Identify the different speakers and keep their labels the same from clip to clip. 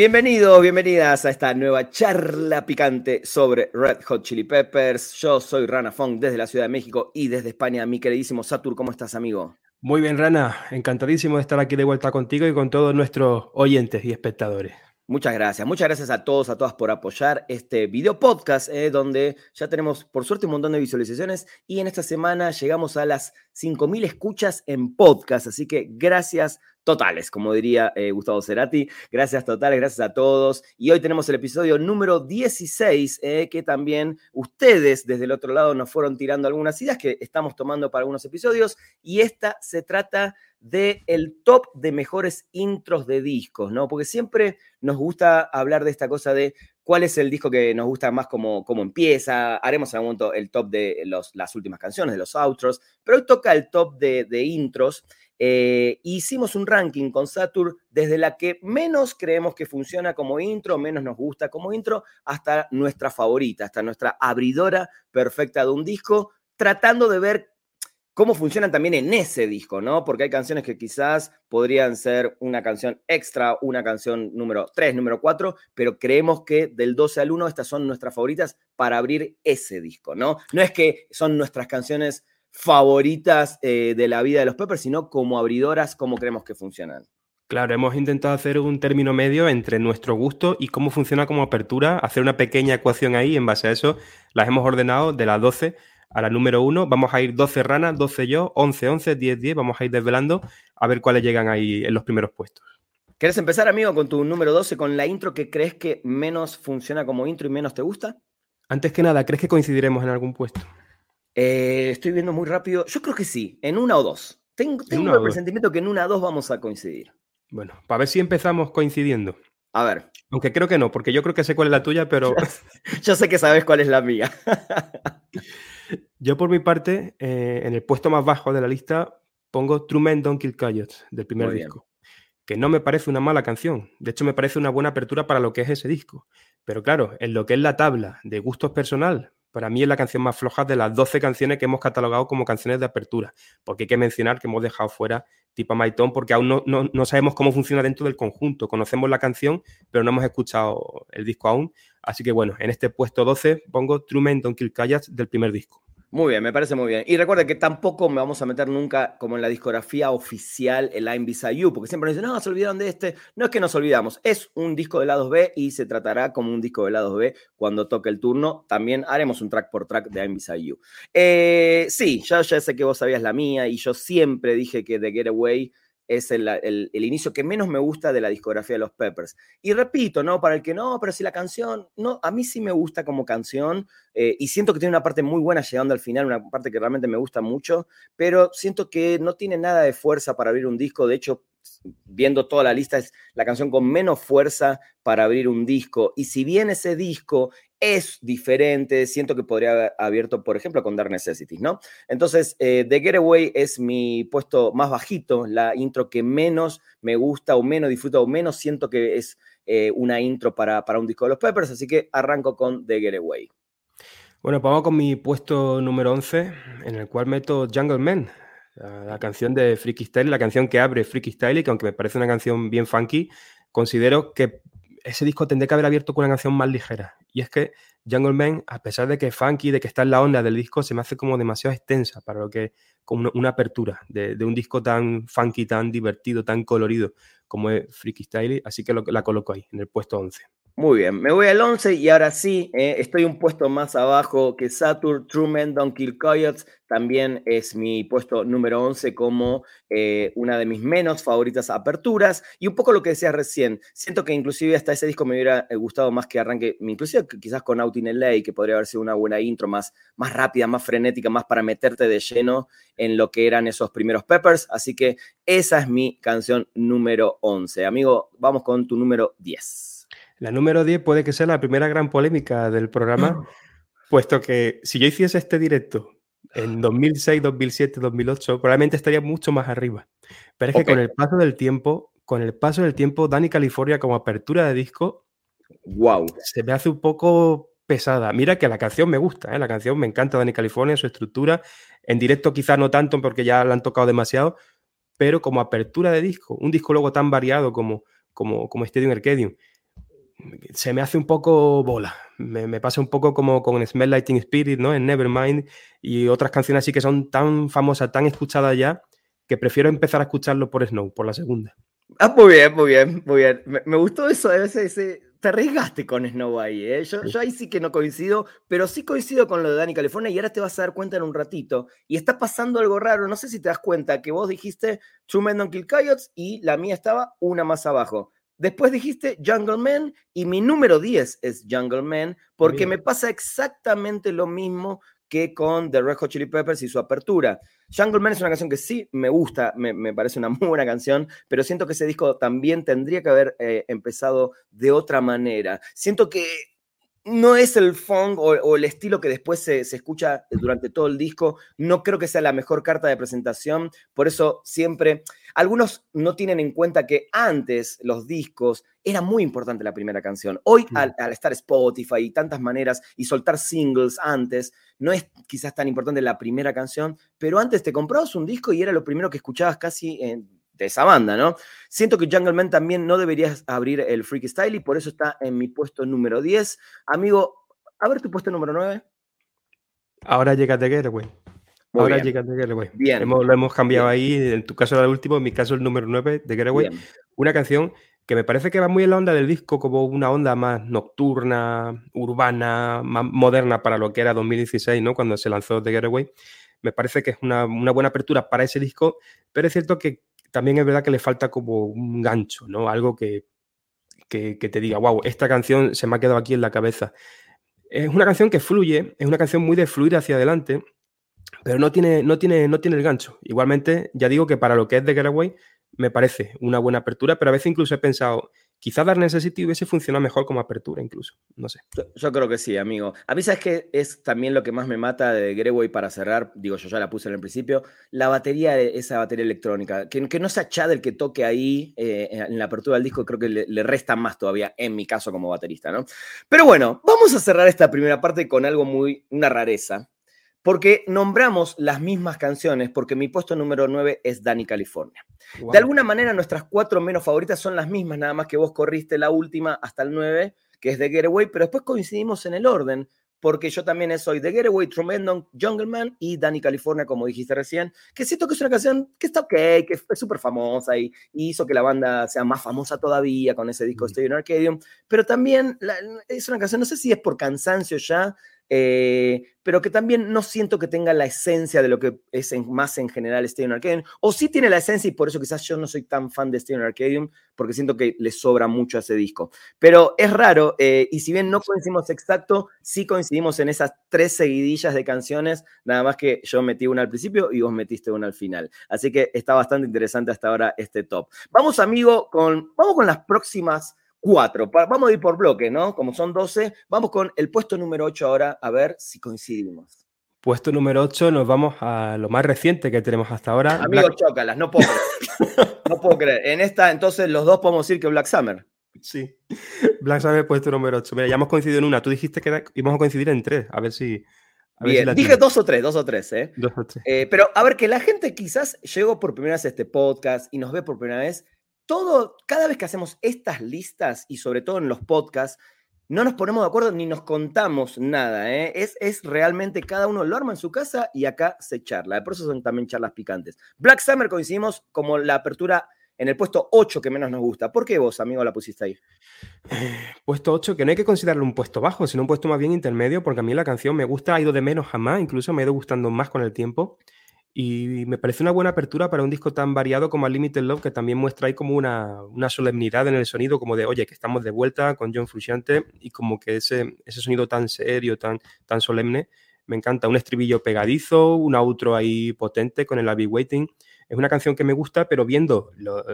Speaker 1: Bienvenidos, bienvenidas a esta nueva charla picante sobre Red Hot Chili Peppers. Yo soy Rana Fong desde la Ciudad de México y desde España, mi queridísimo Satur, ¿cómo estás, amigo?
Speaker 2: Muy bien, Rana. Encantadísimo de estar aquí de vuelta contigo y con todos nuestros oyentes y espectadores.
Speaker 1: Muchas gracias, muchas gracias a todos, a todas por apoyar este video podcast, eh, donde ya tenemos por suerte un montón de visualizaciones y en esta semana llegamos a las 5.000 escuchas en podcast, así que gracias totales, como diría eh, Gustavo Cerati, gracias totales, gracias a todos. Y hoy tenemos el episodio número 16, eh, que también ustedes desde el otro lado nos fueron tirando algunas ideas que estamos tomando para algunos episodios y esta se trata de el top de mejores intros de discos, ¿no? Porque siempre nos gusta hablar de esta cosa de cuál es el disco que nos gusta más como, como empieza. Haremos en algún momento el top de los, las últimas canciones, de los outros, pero hoy toca el top de, intros. Eh, hicimos un ranking con Saturn desde la que menos creemos que funciona como intro, menos nos gusta como intro, hasta nuestra favorita, hasta nuestra abridora perfecta de un disco, tratando de ver cómo funcionan también en ese disco, ¿no? Porque hay canciones que quizás podrían ser una canción extra, una canción número 3, número 4, pero creemos que del 12 al 1 estas son nuestras favoritas para abrir ese disco, ¿no? No es que son nuestras canciones favoritas eh, de la vida de los Peppers, sino como abridoras, cómo creemos que funcionan.
Speaker 2: Claro, hemos intentado hacer un término medio entre nuestro gusto y cómo funciona como apertura, hacer una pequeña ecuación ahí, en base a eso las hemos ordenado de las 12 a la número 1. Vamos a ir 12 ranas, 12 yo, 11, 11, 10, 10. Vamos a ir desvelando a ver cuáles llegan ahí en los primeros puestos.
Speaker 1: ¿Quieres empezar, amigo, con tu número 12, con la intro que crees que menos funciona como intro y menos te gusta?
Speaker 2: Antes que nada, ¿crees que coincidiremos en algún puesto?
Speaker 1: Eh, estoy viendo muy rápido. Yo creo que sí, en una o dos. Tengo, tengo el presentimiento que en una o dos vamos a coincidir.
Speaker 2: Bueno, para ver si empezamos coincidiendo.
Speaker 1: A ver.
Speaker 2: Aunque creo que no, porque yo creo que sé cuál es la tuya, pero.
Speaker 1: yo sé que sabes cuál es la mía.
Speaker 2: Yo por mi parte, eh, en el puesto más bajo de la lista pongo True Men Don't Kill Coyotes del primer disco, que no me parece una mala canción, de hecho me parece una buena apertura para lo que es ese disco. Pero claro, en lo que es la tabla de gustos personal, para mí es la canción más floja de las 12 canciones que hemos catalogado como canciones de apertura, porque hay que mencionar que hemos dejado fuera Tipa Maitón porque aún no, no, sabemos cómo funciona dentro del conjunto, conocemos la canción, pero no hemos escuchado el disco aún, así que bueno, en este puesto 12 pongo True Men Don't Kill Coyotes del primer disco.
Speaker 1: Muy bien, me parece muy bien. Y recuerda que tampoco me vamos a meter nunca como en la discografía oficial el I'm Beside You, porque siempre nos dicen, no, se olvidaron de este. No es que nos olvidamos, es un disco de lados B y se tratará como un disco de lados B cuando toque el turno. También haremos un track por track de I'm Beside You. Sí, ya, ya sé que vos sabías la mía y yo siempre dije que The Getaway es el, inicio que menos me gusta de la discografía de los Peppers. Y repito, ¿no? Para el que no, pero si la canción, no, a mí sí me gusta como canción eh, y siento que tiene una parte muy buena llegando al final, una parte que realmente me gusta mucho, pero siento que no tiene nada de fuerza para abrir un disco. De hecho, viendo toda la lista, es la canción con menos fuerza para abrir un disco. Y si bien ese disco es diferente, siento que podría haber abierto, por ejemplo, con Dark Necessities, ¿no? Entonces, eh, The Getaway es mi puesto más bajito, la intro que menos me gusta o menos disfruto o menos siento que es eh, una intro para, para un disco de los Peppers, así que arranco con The Getaway.
Speaker 2: Bueno, pues vamos con mi puesto número 11, en el cual meto Jungle Man, la, canción de Freaky Style, la canción que abre Freaky Style, y que aunque me parece una canción bien funky, considero que ese disco tendría que haber abierto con una canción más ligera. Y es que Jungle Man, a pesar de que es funky, de que está en la onda del disco, se me hace como demasiado extensa para lo que como una, apertura de, un disco tan funky, tan divertido, tan colorido como es Freaky Style. Así que la coloco ahí, en el puesto 11.
Speaker 1: Muy bien, me voy al 11 y ahora sí, eh, estoy un puesto más abajo que Saturn, Truman, Don't Kill Coyotes, también es mi puesto número 11 como eh, una de mis menos favoritas aperturas y un poco lo que decías recién, siento que inclusive hasta ese disco me hubiera eh, gustado más que arranque, inclusive quizás con Out in LA, que podría haber sido una buena intro más, más rápida, más frenética, más para meterte de lleno en lo que eran esos primeros Peppers, así que esa es mi canción número 11. Amigo, vamos con tu número 10.
Speaker 2: La número 10 puede que sea la primera gran polémica del programa, puesto que si yo hiciese este directo en 2006, 2007, 2008, probablemente estaría mucho más arriba. Pero es que con el paso del tiempo, con el paso del tiempo, Dani California como apertura de disco,
Speaker 1: wow.
Speaker 2: se me hace un poco pesada. Mira que la canción me gusta, ¿eh? la canción me encanta Dani California, su estructura. En directo quizás no tanto porque ya la han tocado demasiado, pero como apertura de disco, un disco luego tan variado como, como, como Stadium Arcadium, se me hace un poco bola. Me, pasa un poco como con Smell Lighting Spirit, ¿no? En Nevermind y otras canciones así que son tan famosas, tan escuchadas ya, que prefiero empezar a escucharlo por Snow, por la segunda.
Speaker 1: Ah, muy bien, muy bien, muy bien. Me, gustó eso, ese, ese, te arriesgaste con Snow ahí, ¿eh? Yo, yo, ahí sí que no coincido, pero sí coincido con lo de Dani California y ahora te vas a dar cuenta en un ratito. Y está pasando algo raro, no sé si te das cuenta, que vos dijiste True Men Don't Kill Coyotes y la mía estaba una más abajo. Después dijiste Jungle Man y mi número 10 es Jungle Man porque me pasa exactamente lo mismo que con The Red Hot Chili Peppers y su apertura. Jungle Man es una canción que sí me gusta, me, parece una muy buena canción, pero siento que ese disco también tendría que haber eh, empezado de otra manera. Siento que no es el funk o, el estilo que después se, escucha durante todo el disco. No creo que sea la mejor carta de presentación. Por eso siempre, algunos no tienen en cuenta que antes los discos era muy importante la primera canción. Hoy al, estar Spotify y tantas maneras y soltar singles antes, no es quizás tan importante la primera canción, pero antes te comprabas un disco y era lo primero que escuchabas casi en de esa banda, ¿no? Siento que Jungle Man también no deberías abrir el Freaky Style y por eso está en mi puesto número 10. Amigo, a ver tu puesto número 9.
Speaker 2: Ahora llega The Getaway. Ahora llega The Getaway. Bien. lo hemos cambiado ahí. En tu caso era el último, en mi caso el número 9, The Getaway. Una canción que me parece que va muy en la onda del disco, como una onda más nocturna, urbana, más moderna para lo que era 2016, ¿no? Cuando se lanzó The Getaway. Me parece que es una, una buena apertura para ese disco, pero es cierto que también es verdad que le falta como un gancho, ¿no? Algo que, que, te diga, wow, esta canción se me ha quedado aquí en la cabeza. Es una canción que fluye, es una canción muy de fluir hacia adelante, pero no tiene, no tiene, no tiene el gancho. Igualmente, ya digo que para lo que es de Getaway, me parece una buena apertura, pero a veces incluso he pensado, Quizá Dark Necessity hubiese funcionado mejor como apertura incluso, no sé.
Speaker 1: Yo, creo que sí, amigo. A mí sabes que es también lo que más me mata de Greway para cerrar, digo yo ya la puse en el principio, la batería, esa batería electrónica, que, no sea Chad el que toque ahí eh, en la apertura del disco, creo que le, resta más todavía en mi caso como baterista, ¿no? Pero bueno, vamos a cerrar esta primera parte con algo muy, una rareza, porque nombramos las mismas canciones, porque mi puesto número 9 es Dani California. De alguna manera nuestras cuatro menos favoritas son las mismas, nada más que vos corriste la última hasta el 9, que es de Getaway, pero después coincidimos en el orden, porque yo también soy de Getaway, Tremendon, Jungleman y Dani California, como dijiste recién, que siento que es una canción que está ok, que es súper famosa y, hizo que la banda sea más famosa todavía con ese disco de in Arcadium, pero también es una canción, no sé si es por cansancio ya, eh, pero que también no siento que tenga la esencia de lo que es más en general Stadium Arcadium, o sí tiene la esencia y por eso quizás yo no soy tan fan de Stadium Arcadium, porque siento que le sobra mucho a ese disco. Pero es raro, eh, y si bien no coincidimos exacto, sí coincidimos en esas tres seguidillas de canciones, nada más que yo metí una al principio y vos metiste una al final. Así que está bastante interesante hasta ahora este top. Vamos, amigo, con, vamos con las próximas cuatro. Vamos a ir por bloque, ¿no? Como son 12, vamos con el puesto número 8 ahora, a ver si coincidimos.
Speaker 2: Puesto número 8, nos vamos a lo más reciente que tenemos hasta ahora.
Speaker 1: Amigos, chócalas, no puedo creer. no puedo creer. En esta, entonces, los dos podemos decir que Black Summer.
Speaker 2: Sí. Black Summer, puesto número 8. Mira, ya hemos coincidido en una. Tú dijiste que íbamos a coincidir en tres. A ver si.
Speaker 1: Bien, dije dos o tres, dos o tres, ¿eh? Dos o tres. Eh, pero a ver, que la gente quizás llegó por primera vez a este podcast y nos ve por primera vez todo, cada vez que hacemos estas listas y sobre todo en los podcasts, no nos ponemos de acuerdo ni nos contamos nada. ¿eh? Es, es, realmente cada uno lo arma en su casa y acá se charla. Por eso son también charlas picantes. Black Summer coincidimos como la apertura en el puesto 8 que menos nos gusta. ¿Por qué vos, amigo, la pusiste ahí?
Speaker 2: Puesto 8, que no hay que considerarlo un puesto bajo, sino un puesto más bien intermedio, porque a mí la canción me gusta, ha ido de menos a más, incluso me ha ido gustando más con el tiempo. Y me parece una buena apertura para un disco tan variado como Unlimited Love, que también muestra ahí como una, una, solemnidad en el sonido, como de, oye, que estamos de vuelta con John Frusciante, y como que ese, ese sonido tan serio, tan, tan solemne, me encanta. Un estribillo pegadizo, un outro ahí potente con el I'll Be Waiting. Es una canción que me gusta, pero viendo lo,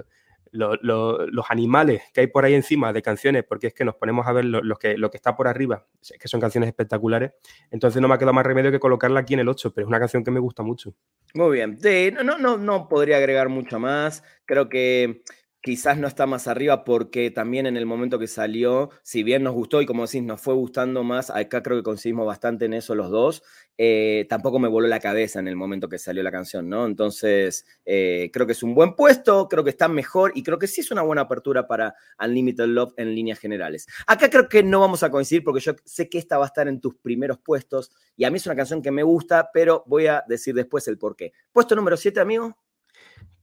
Speaker 2: los animales que hay por ahí encima de canciones, porque es que nos ponemos a ver lo, que, está por arriba, que son canciones espectaculares, entonces no me ha quedado más remedio que colocarla aquí en el 8, pero es una canción que me gusta mucho.
Speaker 1: Muy bien, no, no, no podría agregar mucho más, creo que quizás no está más arriba porque también en el momento que salió, si bien nos gustó y como decís, nos fue gustando más, acá creo que coincidimos bastante en eso los dos, eh, tampoco me voló la cabeza en el momento que salió la canción, ¿no? Entonces, eh, creo que es un buen puesto, creo que está mejor y creo que sí es una buena apertura para Unlimited Love en líneas generales. Acá creo que no vamos a coincidir porque yo sé que esta va a estar en tus primeros puestos y a mí es una canción que me gusta, pero voy a decir después el por qué. Puesto número 7, amigo.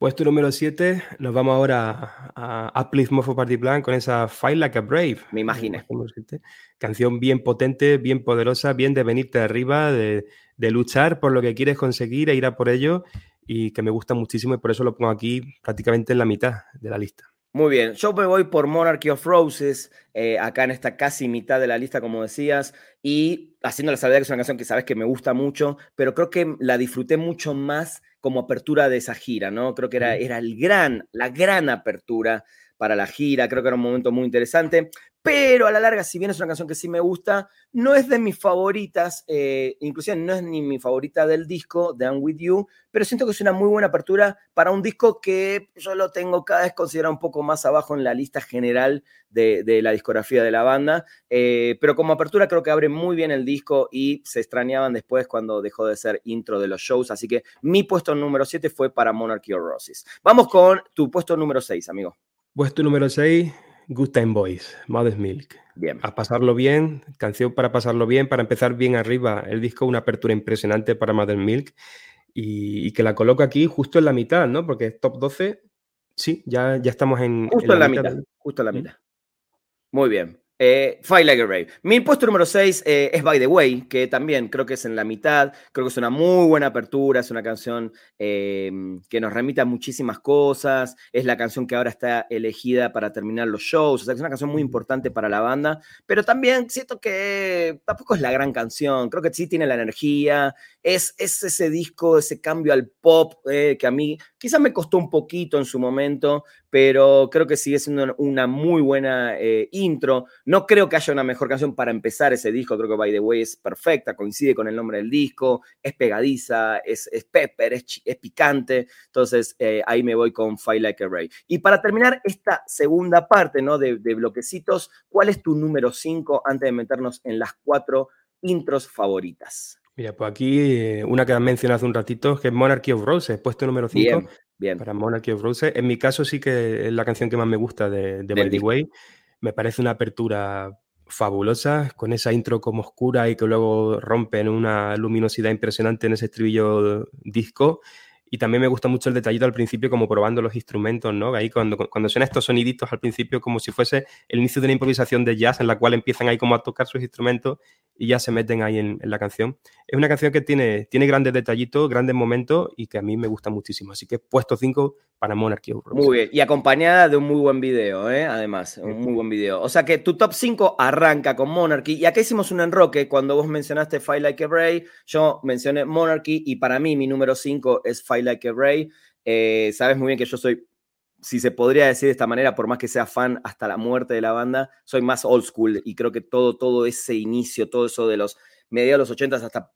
Speaker 2: Puesto número 7, nos vamos ahora a Uplift Mofo Party Plan con esa Fight Like a Brave.
Speaker 1: Me imagino.
Speaker 2: Canción bien potente, bien poderosa, bien de venirte arriba, de, luchar por lo que quieres conseguir e ir a por ello y que me gusta muchísimo y por eso lo pongo aquí prácticamente en la mitad de la lista.
Speaker 1: Muy bien, yo me voy por Monarchy of Roses, eh, acá en esta casi mitad de la lista, como decías, y haciendo la salvedad que es una canción que sabes que me gusta mucho, pero creo que la disfruté mucho más como apertura de esa gira, ¿no? Creo que era, era el gran, la gran apertura para la gira, creo que era un momento muy interesante, pero a la larga, si bien es una canción que sí me gusta, no es de mis favoritas, eh, inclusive no es ni mi favorita del disco, de I'm With You, pero siento que es una muy buena apertura para un disco que yo lo tengo cada vez considerado un poco más abajo en la lista general de, la discografía de la banda, eh, pero como apertura creo que abre muy bien el disco y se extrañaban después cuando dejó de ser intro de los shows, así que mi puesto número 7 fue para Monarchy of Roses. Vamos con tu puesto número 6, amigo.
Speaker 2: Puesto número 6, Good Time Boys, Mother's Milk.
Speaker 1: Bien.
Speaker 2: A pasarlo bien, canción para pasarlo bien, para empezar bien arriba. El disco, una apertura impresionante para Mother's Milk y, que la coloco aquí justo en la mitad, ¿no? Porque es top 12. Sí, ya, ya estamos en.
Speaker 1: Justo en la, mitad. Justo en la mitad. Muy bien. Eh, Fight Like a Brave. Mi puesto número 6 eh, es By the Way, que también creo que es en la mitad. Creo que es una muy buena apertura. Es una canción em, que nos remite a muchísimas cosas. Es la canción que ahora está elegida para terminar los shows. O sea, que es una canción muy importante para la banda. Pero también siento que tampoco es la gran canción. Creo que sí tiene la energía. Es, es ese disco, ese cambio al pop eh, que a mí quizás me costó un poquito en su momento, pero creo que sigue siendo una muy buena eh, intro. No creo que haya una mejor canción para empezar ese disco, creo que By the Way es perfecta, coincide con el nombre del disco, es pegadiza, es, pepper, es, picante, entonces eh, ahí me voy con Fight Like a Ray. Y para terminar esta segunda parte ¿no? de, de bloquecitos, ¿cuál es tu número 5 antes de meternos en las cuatro intros favoritas?
Speaker 2: Mira, pues aquí eh, una que has mencionado hace un ratito, que es Monarchy of Roses, puesto número 5.
Speaker 1: Bien.
Speaker 2: Para Monarchy of Roses. En mi caso sí que es la canción que más me gusta de, de By the Way. Me parece una apertura fabulosa, con esa intro como oscura y que luego rompe en una luminosidad impresionante en ese estribillo disco. Y también me gusta mucho el detallito al principio, como probando los instrumentos, ¿no? Ahí cuando, cuando suenan estos soniditos al principio, como si fuese el inicio de una improvisación de jazz en la cual empiezan ahí como a tocar sus instrumentos y ya se meten ahí en, la canción. Es una canción que tiene, tiene grandes detallitos, grandes momentos y que a mí me gusta muchísimo. Así que puesto 5 para Monarchy of
Speaker 1: Muy bien, y acompañada de un muy buen video, ¿eh? además, un muy buen video. O sea que tu top 5 arranca con Monarchy. Y acá hicimos un enroque cuando vos mencionaste Fight Like a Bray, yo mencioné Monarchy y para mí mi número 5 es Fight Like a Bray. Eh, sabes muy bien que yo soy, si se podría decir de esta manera, por más que sea fan hasta la muerte de la banda, soy más old school y creo que todo, todo ese inicio, todo eso de los mediados de los 80 hasta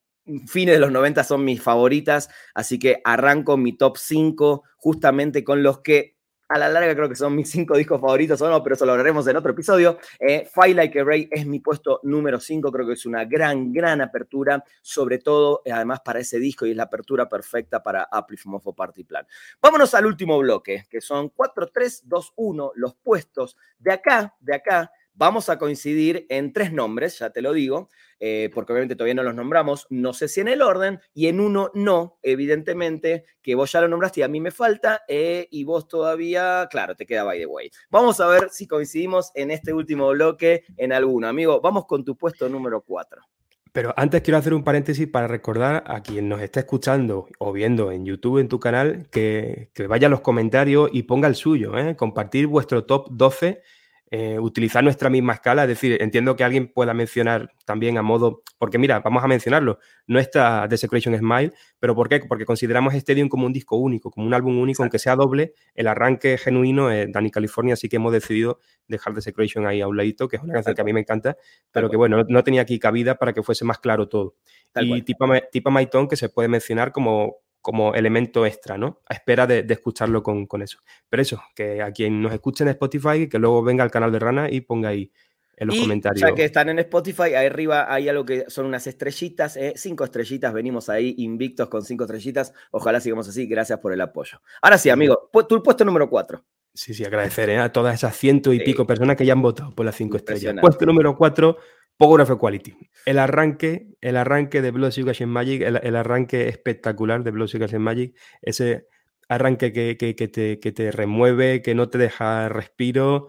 Speaker 1: fines de los 90 son mis favoritas, así que arranco mi top 5 justamente con los que a la larga creo que son mis cinco discos favoritos o no, pero eso lo hablaremos en otro episodio. Eh, Fight Like a Ray es mi puesto número 5, creo que es una gran, gran apertura, sobre todo eh, además para ese disco y es la apertura perfecta para Uplift Mofo Party Plan. Vámonos al último bloque, que son 4, 3, 2, 1, los puestos de acá, de acá, Vamos a coincidir en tres nombres, ya te lo digo, eh, porque obviamente todavía no los nombramos, no sé si en el orden, y en uno no, evidentemente, que vos ya lo nombraste y a mí me falta, eh, y vos todavía, claro, te queda by the way. Vamos a ver si coincidimos en este último bloque en alguno. Amigo, vamos con tu puesto número cuatro.
Speaker 2: Pero antes quiero hacer un paréntesis para recordar a quien nos está escuchando o viendo en YouTube, en tu canal, que, vaya a los comentarios y ponga el suyo, ¿eh? compartir vuestro top 12 eh, utilizar nuestra misma escala. Es decir, entiendo que alguien pueda mencionar también a modo, porque mira, vamos a mencionarlo, no está Desecration Smile, pero ¿por qué? Porque consideramos Stadium como un disco único, como un álbum único, aunque sea doble, el arranque genuino es Danny California, así que hemos decidido dejar Desecration ahí a un ladito, que es una canción que a mí me encanta, pero que bueno, no tenía aquí cabida para que fuese más claro todo. y tipo, tipo que se puede mencionar como como elemento extra, ¿no? A espera de, escucharlo con, eso. Pero eso, que a quien nos escuche en Spotify, que luego venga al canal de Rana y ponga ahí en los y comentarios.
Speaker 1: Ya que están en Spotify, ahí arriba hay algo que son unas estrellitas, ¿eh? cinco estrellitas, venimos ahí invictos con cinco estrellitas. Ojalá sigamos así, gracias por el apoyo. Ahora sí, amigo, tu puesto número cuatro.
Speaker 2: Sí, sí, agradecer ¿eh? a todas esas ciento y pico personas que ya han votado por las cinco estrellas. Puesto número cuatro, Pograph Quality. El arranque, el arranque de Blood Sugar Magic, el, arranque espectacular de Blood Sugar Magic, ese arranque que, que, te, remueve, que no te deja respiro.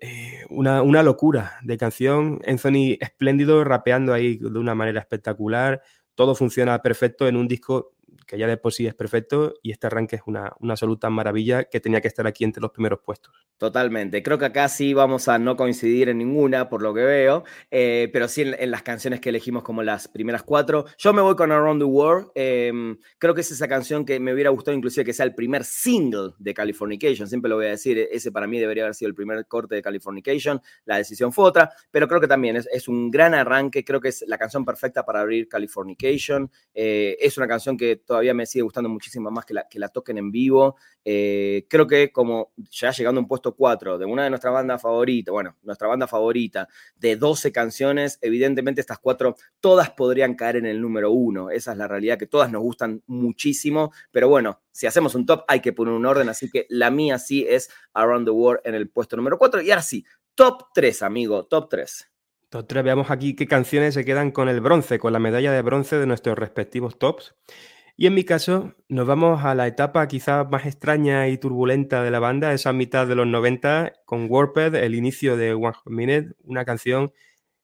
Speaker 2: Eh, una, una, locura de canción. Anthony espléndido, rapeando ahí de una manera espectacular. Todo funciona perfecto en un disco que ya de por sí es perfecto y este arranque es una, una absoluta maravilla que tenía que estar aquí entre los primeros puestos.
Speaker 1: Totalmente. Creo que acá sí vamos a no coincidir en ninguna, por lo que veo, eh, pero sí en, las canciones que elegimos como las primeras cuatro. Yo me voy con Around the World. Em, creo que es esa canción que me hubiera gustado inclusive que sea el primer single de Californication. Siempre lo voy a decir, ese para mí debería haber sido el primer corte de Californication. La decisión fue otra, pero creo que también es, un gran arranque. Creo que es la canción perfecta para abrir Californication. Eh, es una canción que todavía me sigue gustando muchísimo más que la, que la toquen en vivo. Eh, creo que como ya llegando a un puesto 4 de una de nuestras bandas favoritas, bueno, nuestra banda favorita, de 12 canciones, evidentemente estas cuatro todas podrían caer en el número uno. Esa es la realidad, que todas nos gustan muchísimo, pero bueno, si hacemos un top hay que poner un orden, así que la mía sí es Around the World en el puesto número 4. Y ahora sí, top 3, amigo, top 3.
Speaker 2: Top 3, veamos aquí qué canciones se quedan con el bronce, con la medalla de bronce de nuestros respectivos tops. Y en mi caso, nos vamos a la etapa quizás más extraña y turbulenta de la banda, esa mitad de los 90, con Warped, el inicio de One Minute, una canción,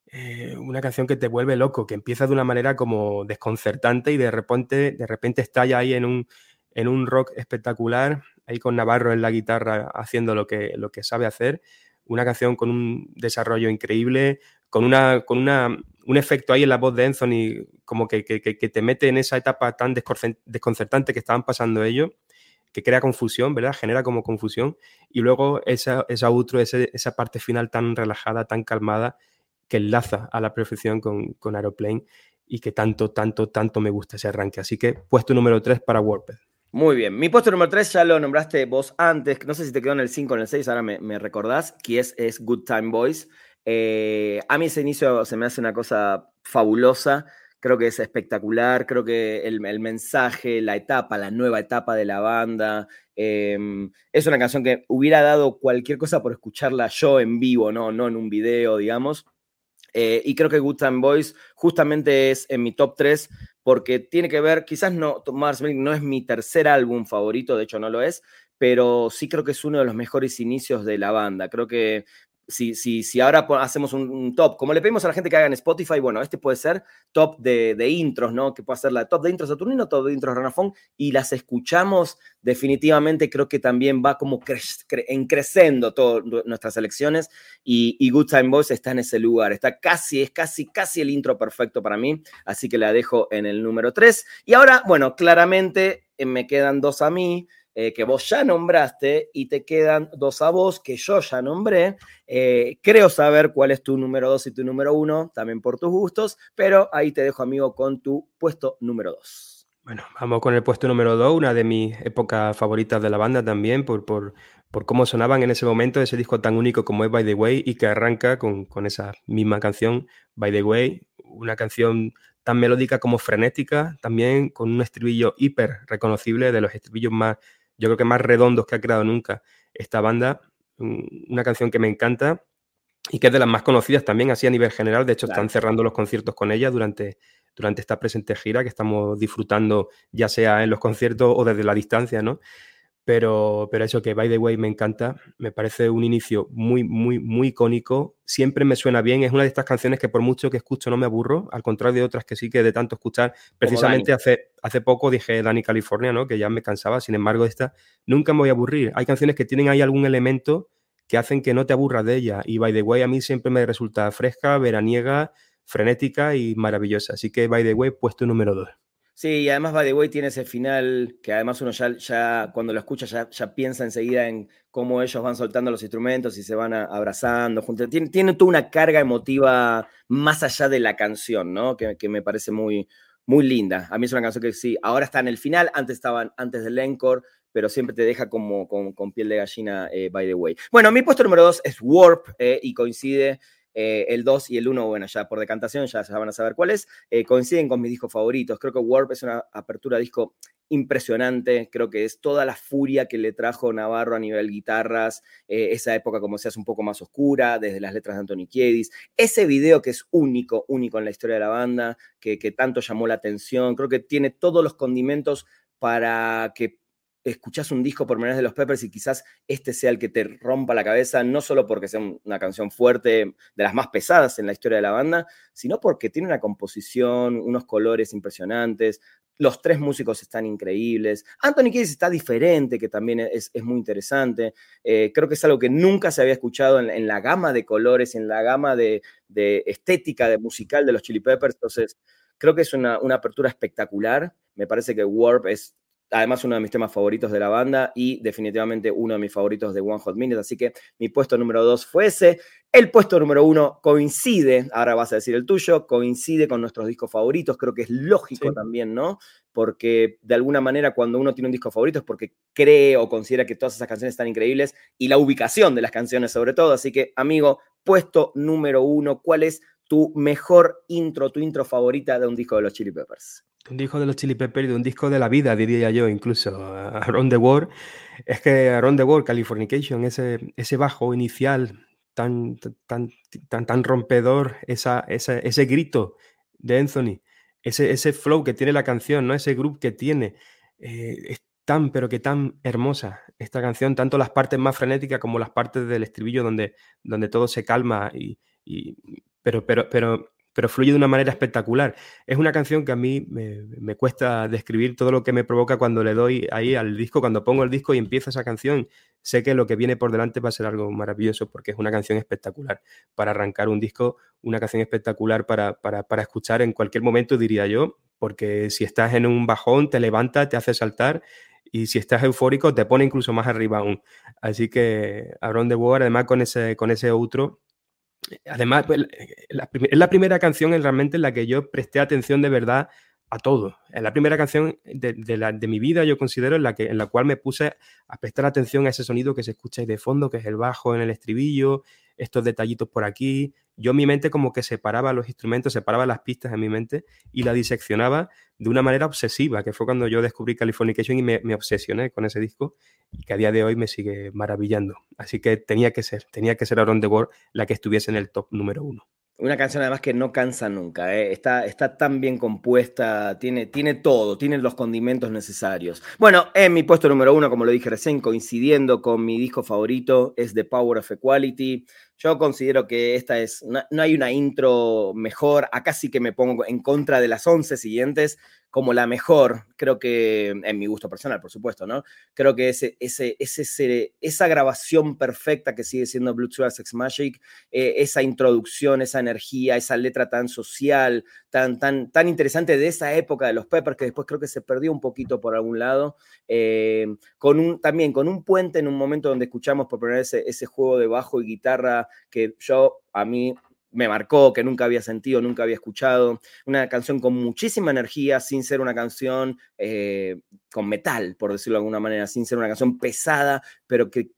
Speaker 2: eh, una canción que te vuelve loco, que empieza de una manera como desconcertante y de repente, de repente estalla ahí en un, en un rock espectacular, ahí con Navarro en la guitarra haciendo lo que, lo que sabe hacer. Una canción con un desarrollo increíble, con una, con una un efecto ahí en la voz de Anthony, como que, te mete en esa etapa tan desconcertante que estaban pasando ellos, que crea confusión, ¿verdad? Genera como confusión. Y luego esa, esa outro, esa parte final tan relajada, tan calmada, que enlaza a la perfección con, con Aeroplane y que tanto, tanto, tanto me gusta ese arranque. Así que puesto número 3 para Warped.
Speaker 1: Muy bien, mi puesto número 3 ya lo nombraste vos antes, no sé si te quedó en el 5 o en el 6, ahora me, me recordás, que es, es Good Time Boys. Eh, a mí ese inicio se me hace una cosa fabulosa, creo que es espectacular, creo que el, mensaje, la etapa, la nueva etapa de la banda, em, es una canción que hubiera dado cualquier cosa por escucharla yo en vivo, no, no en un video, digamos. Eh, y creo que Good Time Boys justamente es en mi top 3 porque tiene que ver, quizás no, Mars no es mi tercer álbum favorito, de hecho no lo es, pero sí creo que es uno de los mejores inicios de la banda. Creo que si, si, si ahora hacemos un, top, como le pedimos a la gente que haga en Spotify, bueno, este puede ser top de, de intros, ¿no? Que puede ser la top de intros Saturnino, top de intros Ranafón, y las escuchamos, definitivamente creo que también va como cre creciendo todas nuestras elecciones, y, y, Good Time Boys está en ese lugar, está casi, es casi, casi el intro perfecto para mí, así que la dejo en el número 3. Y ahora, bueno, claramente eh, me quedan dos a mí, eh, que vos ya nombraste y te quedan dos a vos que yo ya nombré. Eh, creo saber cuál es tu número dos y tu número uno, también por tus gustos, pero ahí te dejo, amigo, con tu puesto número dos.
Speaker 2: Bueno, vamos con el puesto número dos, una de mis épocas favoritas de la banda también, por, por, por cómo sonaban en ese momento ese disco tan único como es By the Way y que arranca con, con esa misma canción, By the Way, una canción tan melódica como frenética, también con un estribillo hiper reconocible, de los estribillos más yo creo que más redondos que ha creado nunca esta banda. Una canción que me encanta y que es de las más conocidas también, así a nivel general. De hecho, están cerrando los conciertos con ella durante, durante esta presente gira que estamos disfrutando, ya sea en los conciertos o desde la distancia, ¿no? Pero, pero eso que, by the way, me encanta. Me parece un inicio muy, muy, muy icónico. Siempre me suena bien. Es una de estas canciones que por mucho que escucho no me aburro, al contrario de otras que sí que de tanto escuchar. Precisamente hace, hace poco dije Dani California, ¿no? Que ya me cansaba. Sin embargo, esta nunca me voy a aburrir. Hay canciones que tienen ahí algún elemento que hacen que no te aburras de ella. Y by the way, a mí siempre me resulta fresca, veraniega, frenética y maravillosa. Así que by the way, puesto número 2.
Speaker 1: Sí, y además By the Way tiene ese final que además uno ya, cuando lo escucha ya, piensa enseguida en cómo ellos van soltando los instrumentos y se van abrazando. Tiene, tiene, toda una carga emotiva más allá de la canción, ¿no? Que, que me parece muy, muy linda. A mí es una canción que sí, ahora está en el final, antes estaban antes del encore, pero siempre te deja como con, piel de gallina, eh, by the way. Bueno, mi puesto número dos es Warp eh, y coincide eh, el 2 y el 1, bueno, ya por decantación ya, ya van a saber cuál es, coinciden con mis discos favoritos. Creo que Warp es una apertura disco impresionante, creo que es toda la furia que le trajo Navarro a nivel guitarras, esa época como se hace un poco más oscura, desde las letras de Anthony Kiedis, ese video que es único, único en la historia de la banda, que tanto llamó la atención, creo que tiene todos los condimentos para que escuchás un disco por primera de los Peppers y quizás este sea el que te rompa la cabeza, no solo porque sea una canción fuerte, de las más pesadas en la historia de la banda, sino porque tiene una composición, unos colores impresionantes, los tres músicos están increíbles, Anthony Kiedis está diferente, que también es, muy interesante, eh, creo que es algo que nunca se había escuchado en, la gama de colores, en la gama de, estética, de musical de los Chili Peppers, entonces creo que es una, una apertura espectacular, me parece que Warp es además uno de mis temas favoritos de la banda y definitivamente uno de mis favoritos de One Hot Minute, así que mi puesto número dos fue ese. El puesto número uno coincide, ahora vas a decir el tuyo, coincide con nuestros discos favoritos, creo que es lógico también, ¿no? Porque de alguna manera cuando uno tiene un disco favorito es porque cree o considera que todas esas canciones están increíbles y la ubicación de las canciones sobre todo, así que amigo, puesto número uno, ¿cuál es tu mejor intro, tu intro favorita de un disco de los Chili Peppers?
Speaker 2: Un disco de los Chili Peppers de un disco de la vida, diría yo, incluso. Around the World. Es que Around the World, Californication, ese, ese bajo inicial tan, tan, tan, tan rompedor, esa, ese grito de Anthony, ese, ese flow que tiene la canción, ¿no? ese groove que tiene, eh, es tan, pero que tan hermosa esta canción, tanto las partes más frenéticas como las partes del estribillo donde, donde todo se calma y pero, pero, pero pero fluye de una manera espectacular. Es una canción que a mí me, cuesta describir todo lo que me provoca cuando le doy ahí al disco, cuando pongo el disco y empieza esa canción. Sé que lo que viene por delante va a ser algo maravilloso porque es una canción espectacular para arrancar un disco, una canción espectacular para, para, escuchar en cualquier momento, diría yo, porque si estás en un bajón, te levanta, te hace saltar y si estás eufórico, te pone incluso más arriba aún. Así que Around the World, además con ese, con ese outro, Además, pues, es la primera canción en realmente en la que yo presté atención de verdad a todo. Es la primera canción de, mi vida, yo considero, en la, que, en la cual me puse a prestar atención a ese sonido que se escucha ahí de fondo, que es el bajo en el estribillo, estos detallitos por aquí. Yo mi mente como que separaba los instrumentos, separaba las pistas en mi mente y la diseccionaba de una manera obsesiva, que fue cuando yo descubrí Californication y me, obsesioné con ese disco y que a día de hoy me sigue maravillando. Así que tenía que ser, tenía que ser Around the World la que estuviese en el top número uno.
Speaker 1: Una canción además que no cansa nunca, ¿eh? está, está tan bien compuesta, tiene, tiene todo, tiene los condimentos necesarios. Bueno, en mi puesto número uno, como lo dije recién, coincidiendo con mi disco favorito, es The Power of Equality. Yo considero que esta es, no hay una intro mejor, acá sí que me pongo en contra de las 11 siguientes como la mejor, creo que, en mi gusto personal, por supuesto, ¿no? Creo que ese, ese, ese, esa grabación perfecta que sigue siendo Blue Sex Magic, eh, esa introducción, esa energía, esa letra tan social, tan, tan, tan interesante de esa época de los Peppers, que después creo que se perdió un poquito por algún lado, eh, con un, también con un puente en un momento donde escuchamos por primera vez ese juego de bajo y guitarra que yo, a mí, me marcó, que nunca había sentido, nunca había escuchado. Una canción con muchísima energía, sin ser una canción eh, con metal, por decirlo de alguna manera, sin ser una canción pesada, pero que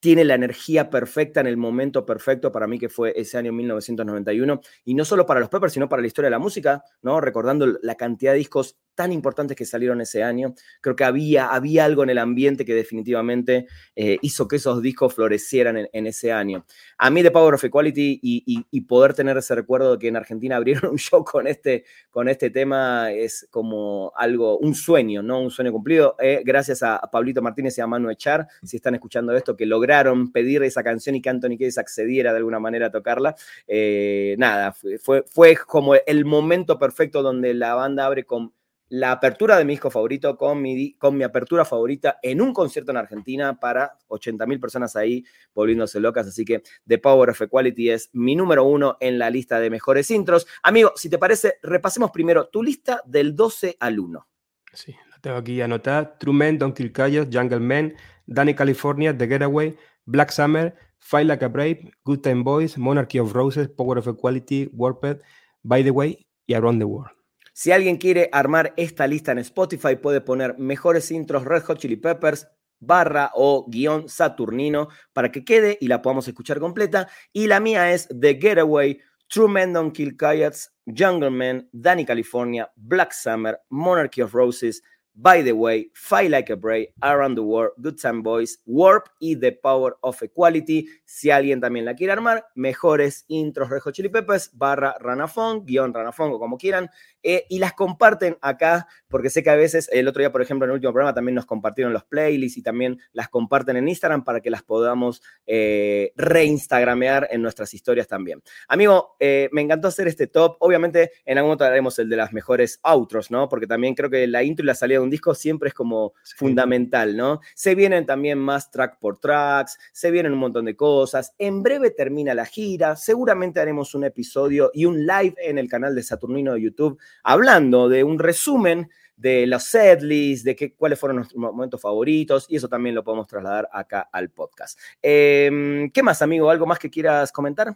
Speaker 1: tiene la energía perfecta en el momento perfecto para mí que fue ese año 1991 y no solo para los Peppers sino para la historia de la música, ¿no? Recordando la cantidad de discos tan importantes que salieron ese año. Creo que había, había algo en el ambiente que definitivamente eh, hizo que esos discos florecieran en, ese año. A mí The Power of Equality y, poder tener ese recuerdo de que en Argentina abrieron un show con este, con este tema es como algo, un sueño, ¿no? Un sueño cumplido. Eh, gracias a Pablito Martínez y a Manu Echar, si están escuchando esto, que lograron pedir esa canción y que Anthony Kiedis accediera de alguna manera a tocarla. Eh, nada, fue, fue como el momento perfecto donde la banda abre con la apertura de mi disco favorito con mi, con mi apertura favorita en un concierto en Argentina para 80.000 personas ahí volviéndose locas. Así que The Power of Equality es mi número uno en la lista de mejores intros. Amigo, si te parece, repasemos primero tu lista del 12 al 1.
Speaker 2: Sí, la tengo aquí anotada. True Men, Don't Kill Jungle Men, Danny California, The Getaway, Black Summer, Fight Like a Brave, Good Time Boys, Monarchy of Roses, Power of Equality, Warped, By the Way y Around the World.
Speaker 1: Si alguien quiere armar esta lista en Spotify, puede poner mejores intros Red Hot Chili Peppers, barra o guion Saturnino para que quede y la podamos escuchar completa. Y la mía es The Getaway, True Men Don't Kill Coyotes, Jungle Men, Danny California, Black Summer, Monarchy of Roses, By the Way, Fight Like a Brave, Around the World, Good Time Boys, Warp y The Power of Equality. Si alguien también la quiere armar, mejores intros Rejo Chili Peppers, barra Ranafon, guion Ranafon o como quieran. Eh, y las comparten acá, porque sé que a veces, el otro día, por ejemplo, en el último programa también nos compartieron los playlists y también las comparten en Instagram para que las podamos eh, reinstagramear en nuestras historias también. Amigo, eh, me encantó hacer este top. Obviamente, en algún momento haremos el de las mejores outros, ¿no? Porque también creo que la intro y la salida de un disco siempre es como fundamental, ¿no? Se vienen también más track por tracks, se vienen un montón de cosas. En breve termina la gira. Seguramente haremos un episodio y un live en el canal de Saturnino de YouTube hablando de un resumen de los setlists, de qué, cuáles fueron nuestros momentos favoritos, y eso también lo podemos trasladar acá al podcast. Em, ¿Qué más, amigo? ¿Algo más que quieras comentar?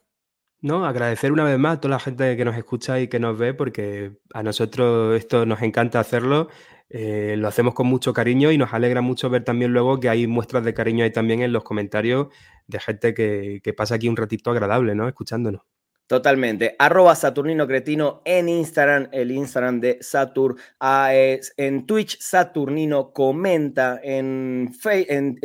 Speaker 2: No, agradecer una vez más a toda la gente que nos escucha y que nos ve, porque a nosotros esto nos encanta hacerlo. Eh, lo hacemos con mucho cariño y nos alegra mucho ver también luego que hay muestras de cariño ahí también en los comentarios de gente que, que pasa aquí un ratito agradable, ¿no? Escuchándonos.
Speaker 1: Totalmente. Arroba Saturnino Cretino en Instagram, el Instagram de Satur. En Twitch, Saturnino comenta. En,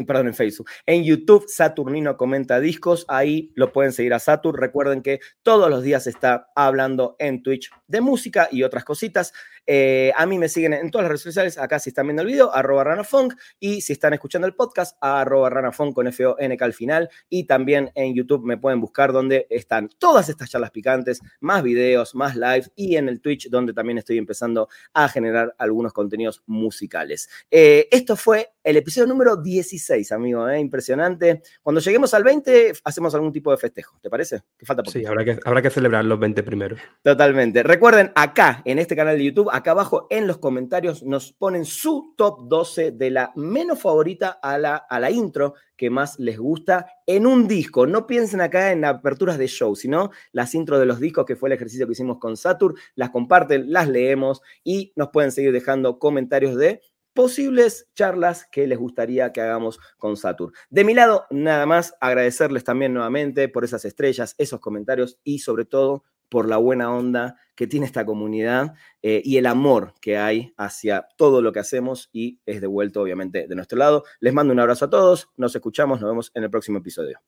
Speaker 1: perdón, en Facebook. En YouTube, Saturnino comenta discos. Ahí lo pueden seguir a Satur. Recuerden que todos los días está hablando en Twitch de música y otras cositas. Eh, a mí me siguen en todas las redes sociales. Acá si están viendo el video, arroba Ranafunk. Y si están escuchando el podcast, arroba Ranafunk con F-O-N-K al final. Y también en YouTube me pueden buscar donde están todas estas charlas picantes, más videos, más live y en el Twitch donde también estoy empezando a generar algunos contenidos musicales. Eh, esto fue el episodio número 16, amigo, ¿eh? impresionante. Cuando lleguemos al 20 hacemos algún tipo de festejo, ¿te parece?
Speaker 2: Que falta Sí, habrá que, habrá que celebrar los 20 primeros.
Speaker 1: Totalmente. Recuerden, acá en este canal de YouTube, acá abajo en los comentarios nos ponen su top 12 de la menos favorita a la, a la intro que más les gusta en un disco. No piensen acá en aperturas de show, sino las intros de los discos, que fue el ejercicio que hicimos con Satur. Las comparten, las leemos y nos pueden seguir dejando comentarios de posibles charlas que les gustaría que hagamos con Satur. De mi lado, nada más agradecerles también nuevamente por esas estrellas, esos comentarios y sobre todo por la buena onda que tiene esta comunidad eh, y el amor que hay hacia todo lo que hacemos y es devuelto obviamente de nuestro lado. Les mando un abrazo a todos, nos escuchamos, nos vemos en el próximo episodio.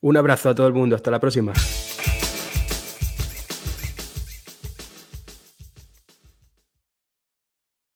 Speaker 2: Un abrazo a todo el mundo, hasta la próxima.